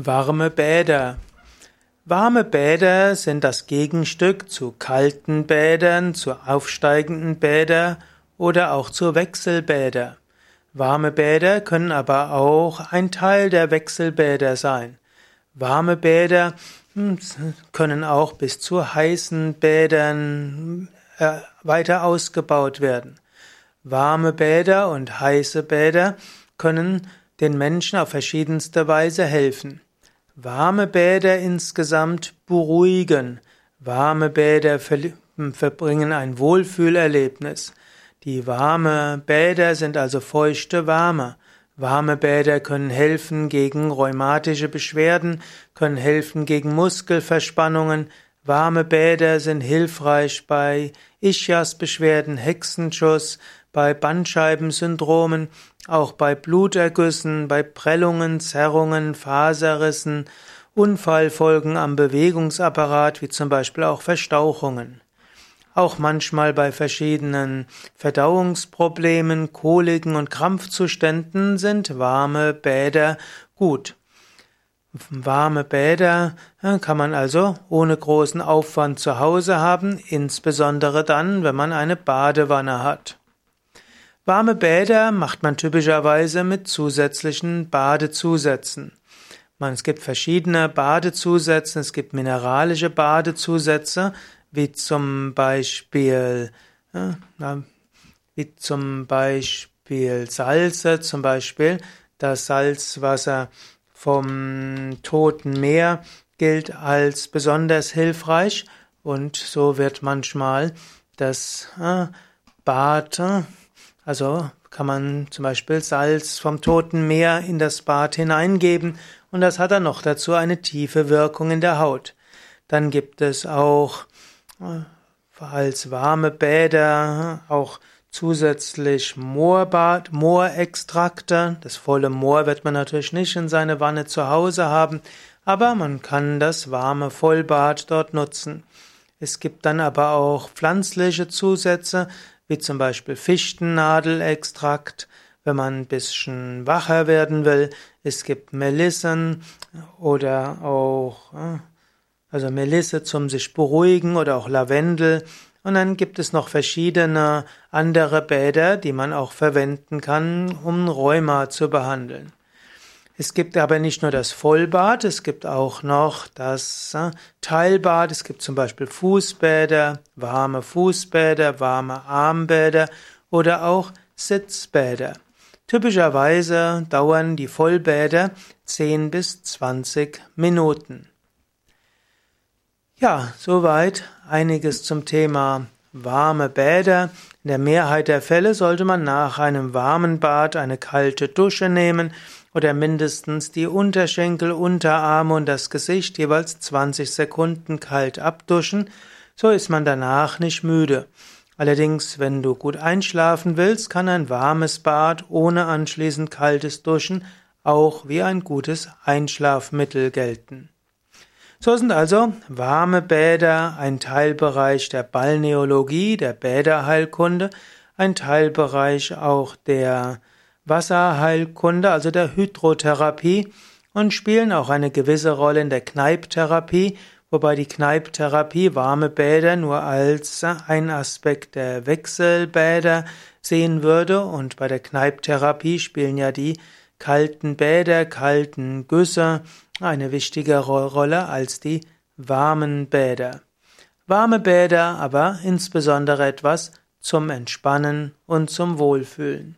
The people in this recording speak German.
Warme Bäder. Warme Bäder sind das Gegenstück zu kalten Bädern, zu aufsteigenden Bädern oder auch zu Wechselbäder. Warme Bäder können aber auch ein Teil der Wechselbäder sein. Warme Bäder hm, können auch bis zu heißen Bädern äh, weiter ausgebaut werden. Warme Bäder und heiße Bäder können den Menschen auf verschiedenste Weise helfen. Warme Bäder insgesamt beruhigen. Warme Bäder verbringen ein Wohlfühlerlebnis. Die warme Bäder sind also feuchte Warme. Warme Bäder können helfen gegen rheumatische Beschwerden, können helfen gegen Muskelverspannungen. Warme Bäder sind hilfreich bei Ischias-Beschwerden, Hexenschuss, bei Bandscheibensyndromen, auch bei Blutergüssen, bei Prellungen, Zerrungen, Faserrissen, Unfallfolgen am Bewegungsapparat, wie zum Beispiel auch Verstauchungen. Auch manchmal bei verschiedenen Verdauungsproblemen, Koliken und Krampfzuständen sind warme Bäder gut. Warme Bäder kann man also ohne großen Aufwand zu Hause haben, insbesondere dann, wenn man eine Badewanne hat. Warme Bäder macht man typischerweise mit zusätzlichen Badezusätzen. Man, es gibt verschiedene Badezusätze, es gibt mineralische Badezusätze, wie zum Beispiel, ja, wie zum Beispiel Salze, zum Beispiel das Salzwasser vom Toten Meer gilt als besonders hilfreich und so wird manchmal das Bad also kann man zum Beispiel Salz vom Toten Meer in das Bad hineingeben und das hat dann noch dazu eine tiefe Wirkung in der Haut. Dann gibt es auch äh, als warme Bäder auch zusätzlich Moorbad, Moorextrakte. Das volle Moor wird man natürlich nicht in seine Wanne zu Hause haben, aber man kann das warme Vollbad dort nutzen. Es gibt dann aber auch pflanzliche Zusätze, wie zum Beispiel Fichtennadelextrakt, wenn man ein bisschen wacher werden will. Es gibt Melissen oder auch, also Melisse zum sich beruhigen oder auch Lavendel. Und dann gibt es noch verschiedene andere Bäder, die man auch verwenden kann, um Rheuma zu behandeln. Es gibt aber nicht nur das Vollbad, es gibt auch noch das äh, Teilbad. Es gibt zum Beispiel Fußbäder, warme Fußbäder, warme Armbäder oder auch Sitzbäder. Typischerweise dauern die Vollbäder 10 bis 20 Minuten. Ja, soweit einiges zum Thema warme Bäder. In der Mehrheit der Fälle sollte man nach einem warmen Bad eine kalte Dusche nehmen oder mindestens die Unterschenkel, Unterarme und das Gesicht jeweils 20 Sekunden kalt abduschen, so ist man danach nicht müde. Allerdings, wenn du gut einschlafen willst, kann ein warmes Bad ohne anschließend kaltes Duschen auch wie ein gutes Einschlafmittel gelten. So sind also warme Bäder ein Teilbereich der Balneologie, der Bäderheilkunde, ein Teilbereich auch der Wasserheilkunde, also der Hydrotherapie und spielen auch eine gewisse Rolle in der Kneiptherapie, wobei die Kneiptherapie warme Bäder nur als ein Aspekt der Wechselbäder sehen würde. Und bei der Kneiptherapie spielen ja die kalten Bäder, kalten Güsse eine wichtigere Rolle als die warmen Bäder. Warme Bäder aber insbesondere etwas zum Entspannen und zum Wohlfühlen.